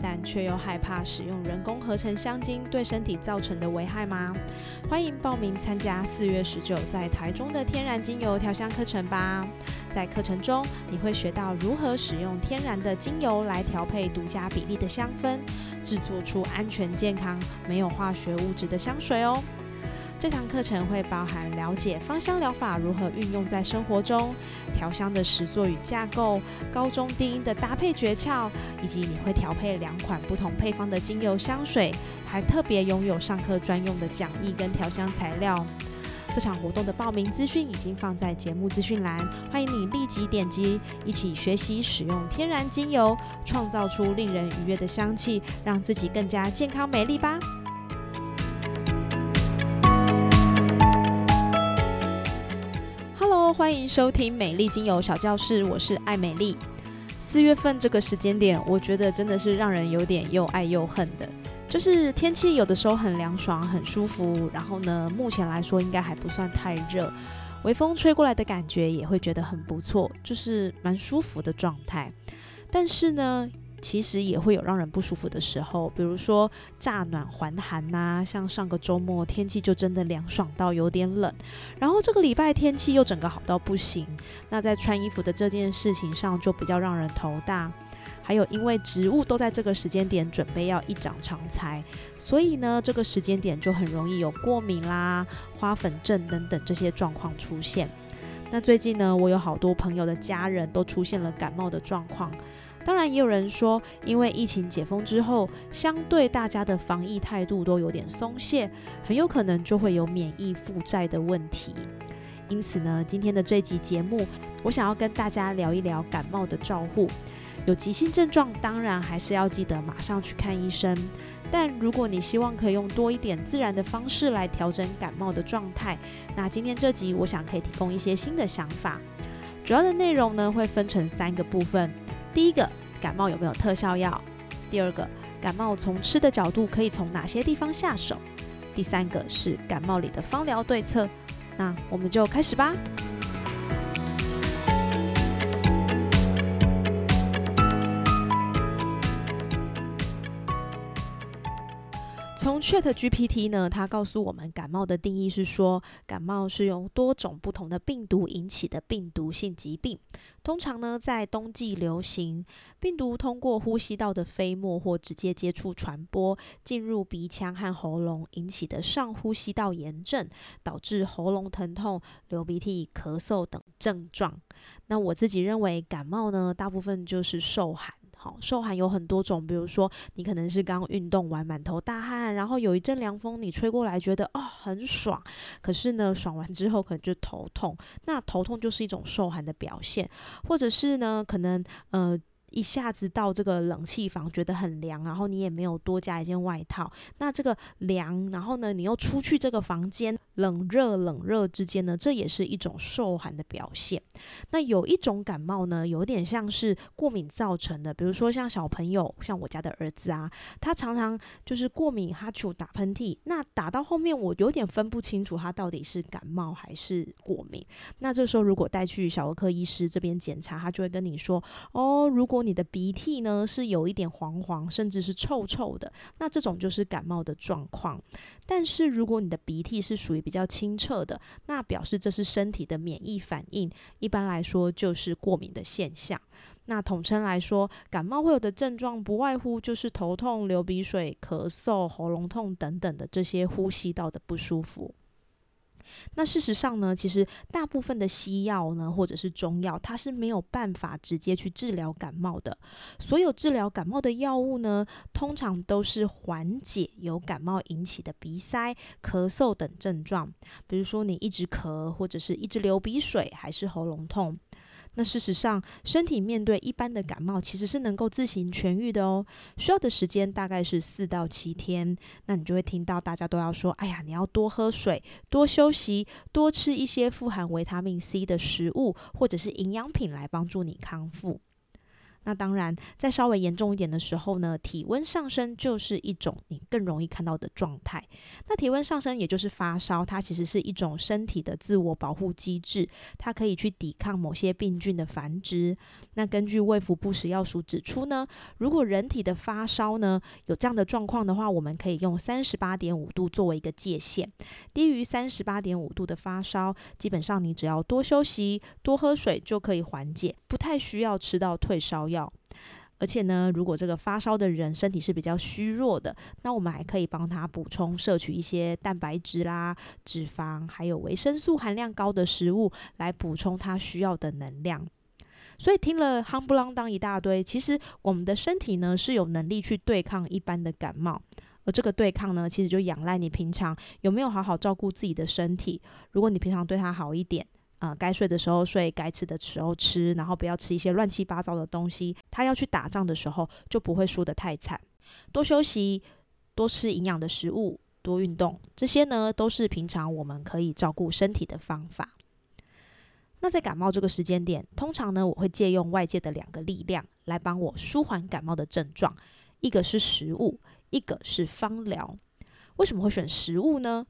但却又害怕使用人工合成香精对身体造成的危害吗？欢迎报名参加四月十九在台中的天然精油调香课程吧！在课程中，你会学到如何使用天然的精油来调配独家比例的香氛，制作出安全健康、没有化学物质的香水哦。这堂课程会包含了解芳香疗法如何运用在生活中，调香的实作与架构，高中低音的搭配诀窍，以及你会调配两款不同配方的精油香水，还特别拥有上课专用的讲义跟调香材料。这场活动的报名资讯已经放在节目资讯栏，欢迎你立即点击，一起学习使用天然精油，创造出令人愉悦的香气，让自己更加健康美丽吧。欢迎收听美丽精油小教室，我是艾美丽。四月份这个时间点，我觉得真的是让人有点又爱又恨的。就是天气有的时候很凉爽、很舒服，然后呢，目前来说应该还不算太热，微风吹过来的感觉也会觉得很不错，就是蛮舒服的状态。但是呢，其实也会有让人不舒服的时候，比如说乍暖还寒呐，像上个周末天气就真的凉爽到有点冷，然后这个礼拜天气又整个好到不行，那在穿衣服的这件事情上就比较让人头大。还有，因为植物都在这个时间点准备要一长长才，所以呢，这个时间点就很容易有过敏啦、花粉症等等这些状况出现。那最近呢，我有好多朋友的家人都出现了感冒的状况。当然，也有人说，因为疫情解封之后，相对大家的防疫态度都有点松懈，很有可能就会有免疫负债的问题。因此呢，今天的这集节目，我想要跟大家聊一聊感冒的照护。有急性症状，当然还是要记得马上去看医生。但如果你希望可以用多一点自然的方式来调整感冒的状态，那今天这集我想可以提供一些新的想法。主要的内容呢会分成三个部分：第一个，感冒有没有特效药；第二个，感冒从吃的角度可以从哪些地方下手；第三个是感冒里的方疗对策。那我们就开始吧。从 Chat GPT 呢，它告诉我们感冒的定义是说，感冒是由多种不同的病毒引起的病毒性疾病，通常呢在冬季流行。病毒通过呼吸道的飞沫或直接接触传播，进入鼻腔和喉咙，引起的上呼吸道炎症，导致喉咙疼痛、流鼻涕、咳嗽等症状。那我自己认为，感冒呢，大部分就是受寒。受寒有很多种，比如说你可能是刚运动完满头大汗，然后有一阵凉风你吹过来，觉得哦很爽，可是呢爽完之后可能就头痛，那头痛就是一种受寒的表现，或者是呢可能呃。一下子到这个冷气房，觉得很凉，然后你也没有多加一件外套。那这个凉，然后呢，你又出去这个房间，冷热冷热之间呢，这也是一种受寒的表现。那有一种感冒呢，有点像是过敏造成的，比如说像小朋友，像我家的儿子啊，他常常就是过敏，哈就打喷嚏。那打到后面，我有点分不清楚他到底是感冒还是过敏。那这时候如果带去小儿科医师这边检查，他就会跟你说，哦，如果你的鼻涕呢是有一点黄黄，甚至是臭臭的，那这种就是感冒的状况。但是如果你的鼻涕是属于比较清澈的，那表示这是身体的免疫反应，一般来说就是过敏的现象。那统称来说，感冒会有的症状不外乎就是头痛、流鼻水、咳嗽、喉咙痛等等的这些呼吸道的不舒服。那事实上呢，其实大部分的西药呢，或者是中药，它是没有办法直接去治疗感冒的。所有治疗感冒的药物呢，通常都是缓解由感冒引起的鼻塞、咳嗽等症状。比如说你一直咳，或者是一直流鼻水，还是喉咙痛。那事实上，身体面对一般的感冒，其实是能够自行痊愈的哦。需要的时间大概是四到七天。那你就会听到大家都要说：“哎呀，你要多喝水，多休息，多吃一些富含维他命 C 的食物，或者是营养品来帮助你康复。”那当然，在稍微严重一点的时候呢，体温上升就是一种你更容易看到的状态。那体温上升也就是发烧，它其实是一种身体的自我保护机制，它可以去抵抗某些病菌的繁殖。那根据卫福部食药署指出呢，如果人体的发烧呢有这样的状况的话，我们可以用三十八点五度作为一个界限，低于三十八点五度的发烧，基本上你只要多休息、多喝水就可以缓解，不太需要吃到退烧药。药，而且呢，如果这个发烧的人身体是比较虚弱的，那我们还可以帮他补充摄取一些蛋白质啦、脂肪，还有维生素含量高的食物，来补充他需要的能量。所以听了夯不啷当一大堆，其实我们的身体呢是有能力去对抗一般的感冒，而这个对抗呢，其实就仰赖你平常有没有好好照顾自己的身体。如果你平常对他好一点。呃，该睡的时候睡，该吃的时候吃，然后不要吃一些乱七八糟的东西。他要去打仗的时候，就不会输得太惨。多休息，多吃营养的食物，多运动，这些呢，都是平常我们可以照顾身体的方法。那在感冒这个时间点，通常呢，我会借用外界的两个力量来帮我舒缓感冒的症状，一个是食物，一个是方疗。为什么会选食物呢？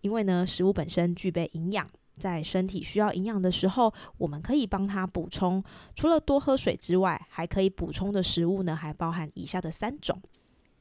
因为呢，食物本身具备营养。在身体需要营养的时候，我们可以帮他补充。除了多喝水之外，还可以补充的食物呢，还包含以下的三种。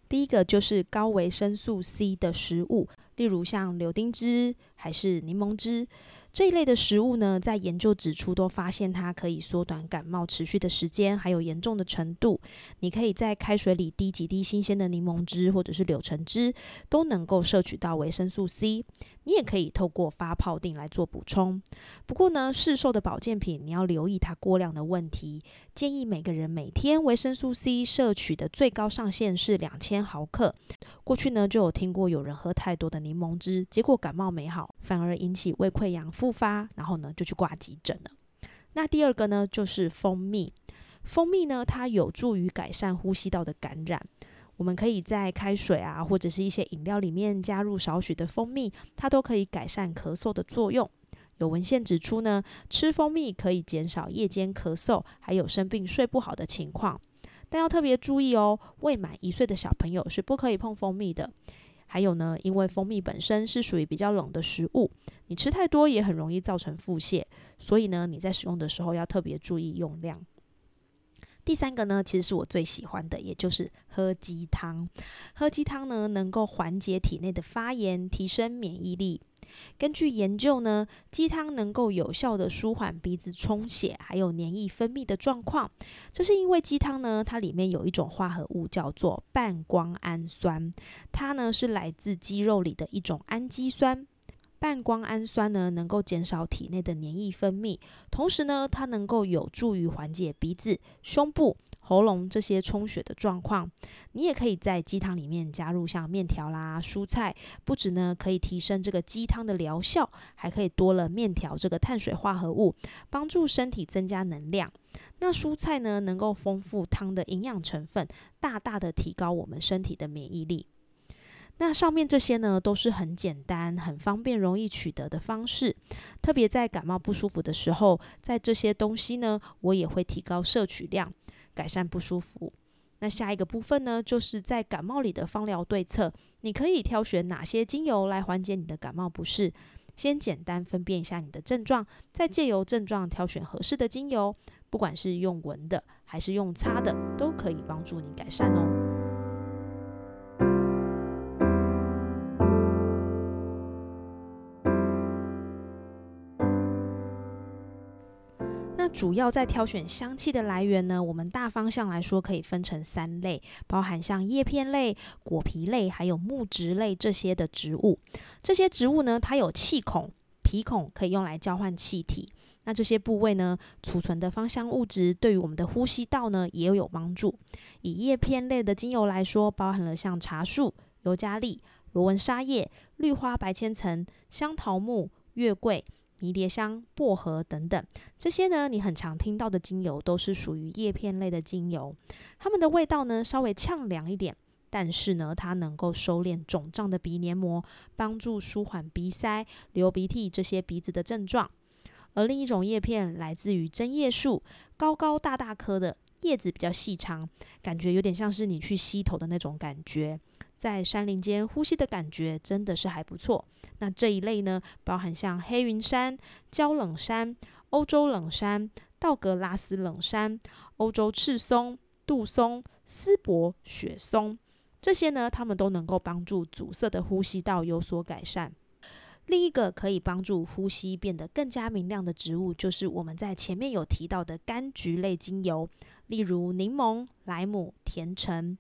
第一个就是高维生素 C 的食物，例如像柳丁汁还是柠檬汁。这一类的食物呢，在研究指出都发现它可以缩短感冒持续的时间，还有严重的程度。你可以在开水里滴几滴新鲜的柠檬汁或者是柳橙汁，都能够摄取到维生素 C。你也可以透过发泡锭来做补充。不过呢，市售的保健品你要留意它过量的问题。建议每个人每天维生素 C 摄取的最高上限是两千毫克。过去呢，就有听过有人喝太多的柠檬汁，结果感冒没好，反而引起胃溃疡复发，然后呢就去挂急诊了。那第二个呢，就是蜂蜜。蜂蜜呢，它有助于改善呼吸道的感染。我们可以在开水啊，或者是一些饮料里面加入少许的蜂蜜，它都可以改善咳嗽的作用。有文献指出呢，吃蜂蜜可以减少夜间咳嗽，还有生病睡不好的情况。但要特别注意哦，未满一岁的小朋友是不可以碰蜂蜜的。还有呢，因为蜂蜜本身是属于比较冷的食物，你吃太多也很容易造成腹泻，所以呢，你在使用的时候要特别注意用量。第三个呢，其实是我最喜欢的，也就是喝鸡汤。喝鸡汤呢，能够缓解体内的发炎，提升免疫力。根据研究呢，鸡汤能够有效的舒缓鼻子充血，还有黏液分泌的状况。这是因为鸡汤呢，它里面有一种化合物叫做半胱氨酸，它呢是来自鸡肉里的一种氨基酸。半胱氨酸呢，能够减少体内的黏液分泌，同时呢，它能够有助于缓解鼻子、胸部、喉咙这些充血的状况。你也可以在鸡汤里面加入像面条啦、蔬菜，不止呢可以提升这个鸡汤的疗效，还可以多了面条这个碳水化合物，帮助身体增加能量。那蔬菜呢，能够丰富汤的营养成分，大大的提高我们身体的免疫力。那上面这些呢，都是很简单、很方便、容易取得的方式。特别在感冒不舒服的时候，在这些东西呢，我也会提高摄取量，改善不舒服。那下一个部分呢，就是在感冒里的芳疗对策，你可以挑选哪些精油来缓解你的感冒不适？先简单分辨一下你的症状，再借由症状挑选合适的精油，不管是用闻的还是用擦的，都可以帮助你改善哦。主要在挑选香气的来源呢，我们大方向来说可以分成三类，包含像叶片类、果皮类，还有木质类这些的植物。这些植物呢，它有气孔、皮孔，可以用来交换气体。那这些部位呢，储存的芳香物质对于我们的呼吸道呢也有帮助。以叶片类的精油来说，包含了像茶树、尤加利、罗纹沙叶、绿花白千层、香桃木、月桂。迷迭香、薄荷等等，这些呢你很常听到的精油都是属于叶片类的精油，它们的味道呢稍微呛凉一点，但是呢它能够收敛肿胀的鼻黏膜，帮助舒缓鼻塞、流鼻涕这些鼻子的症状。而另一种叶片来自于针叶树，高高大大颗的，叶子比较细长，感觉有点像是你去吸头的那种感觉。在山林间呼吸的感觉真的是还不错。那这一类呢，包含像黑云杉、焦冷杉、欧洲冷杉、道格拉斯冷杉、欧洲赤松、杜松、丝柏、雪松，这些呢，它们都能够帮助阻塞的呼吸道有所改善。另一个可以帮助呼吸变得更加明亮的植物，就是我们在前面有提到的柑橘类精油，例如柠檬、莱姆、甜橙。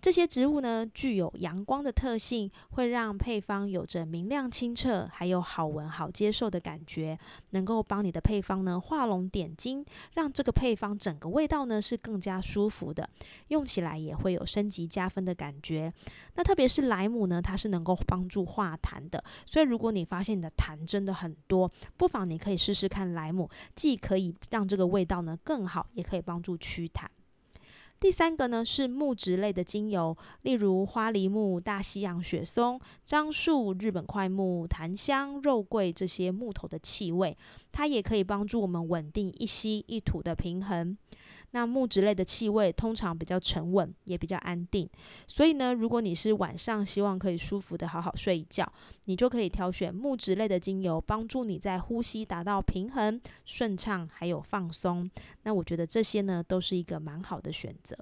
这些植物呢，具有阳光的特性，会让配方有着明亮清澈，还有好闻好接受的感觉，能够帮你的配方呢画龙点睛，让这个配方整个味道呢是更加舒服的，用起来也会有升级加分的感觉。那特别是莱姆呢，它是能够帮助化痰的，所以如果你发现你的痰真的很多，不妨你可以试试看莱姆，既可以让这个味道呢更好，也可以帮助驱痰。第三个呢是木质类的精油，例如花梨木、大西洋雪松、樟树、日本块木、檀香、肉桂这些木头的气味，它也可以帮助我们稳定一吸一吐的平衡。那木质类的气味通常比较沉稳，也比较安定。所以呢，如果你是晚上希望可以舒服的好好睡一觉，你就可以挑选木质类的精油，帮助你在呼吸达到平衡、顺畅，还有放松。那我觉得这些呢，都是一个蛮好的选择。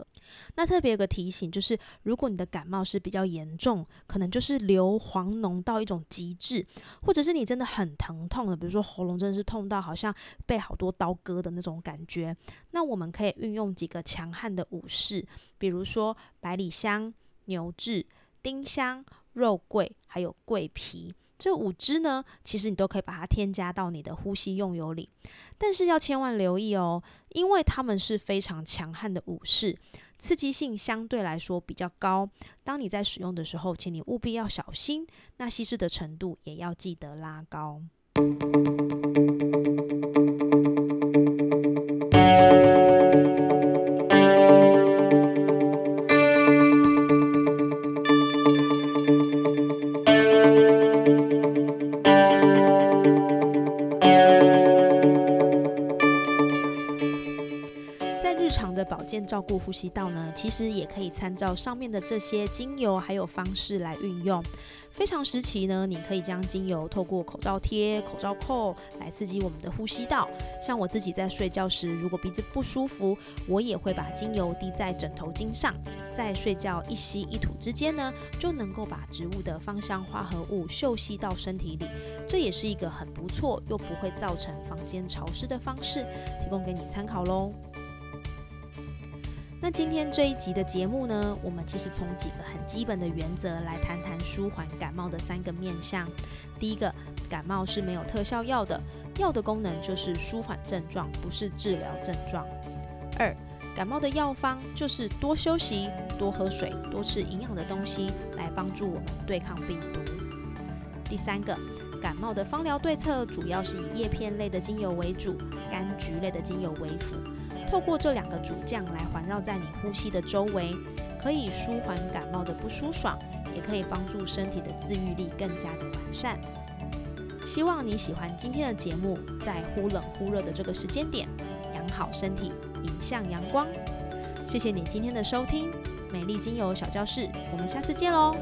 那特别有个提醒，就是如果你的感冒是比较严重，可能就是硫磺浓到一种极致，或者是你真的很疼痛的，比如说喉咙真的是痛到好像被好多刀割的那种感觉，那我们可以。运用几个强悍的武士，比如说百里香、牛至、丁香、肉桂，还有桂皮，这五支呢，其实你都可以把它添加到你的呼吸用油里。但是要千万留意哦，因为它们是非常强悍的武士，刺激性相对来说比较高。当你在使用的时候，请你务必要小心，那稀释的程度也要记得拉高。照顾呼吸道呢，其实也可以参照上面的这些精油还有方式来运用。非常时期呢，你可以将精油透过口罩贴、口罩扣来刺激我们的呼吸道。像我自己在睡觉时，如果鼻子不舒服，我也会把精油滴在枕头巾上，在睡觉一吸一吐之间呢，就能够把植物的芳香化合物嗅吸到身体里。这也是一个很不错又不会造成房间潮湿的方式，提供给你参考喽。那今天这一集的节目呢，我们其实从几个很基本的原则来谈谈舒缓感冒的三个面向。第一个，感冒是没有特效药的，药的功能就是舒缓症状，不是治疗症状。二，感冒的药方就是多休息、多喝水、多吃营养的东西，来帮助我们对抗病毒。第三个，感冒的芳疗对策主要是以叶片类的精油为主，柑橘类的精油为辅。透过这两个主将来环绕在你呼吸的周围，可以舒缓感冒的不舒爽，也可以帮助身体的自愈力更加的完善。希望你喜欢今天的节目，在忽冷忽热的这个时间点，养好身体，迎向阳光。谢谢你今天的收听，美丽精油小教室，我们下次见喽。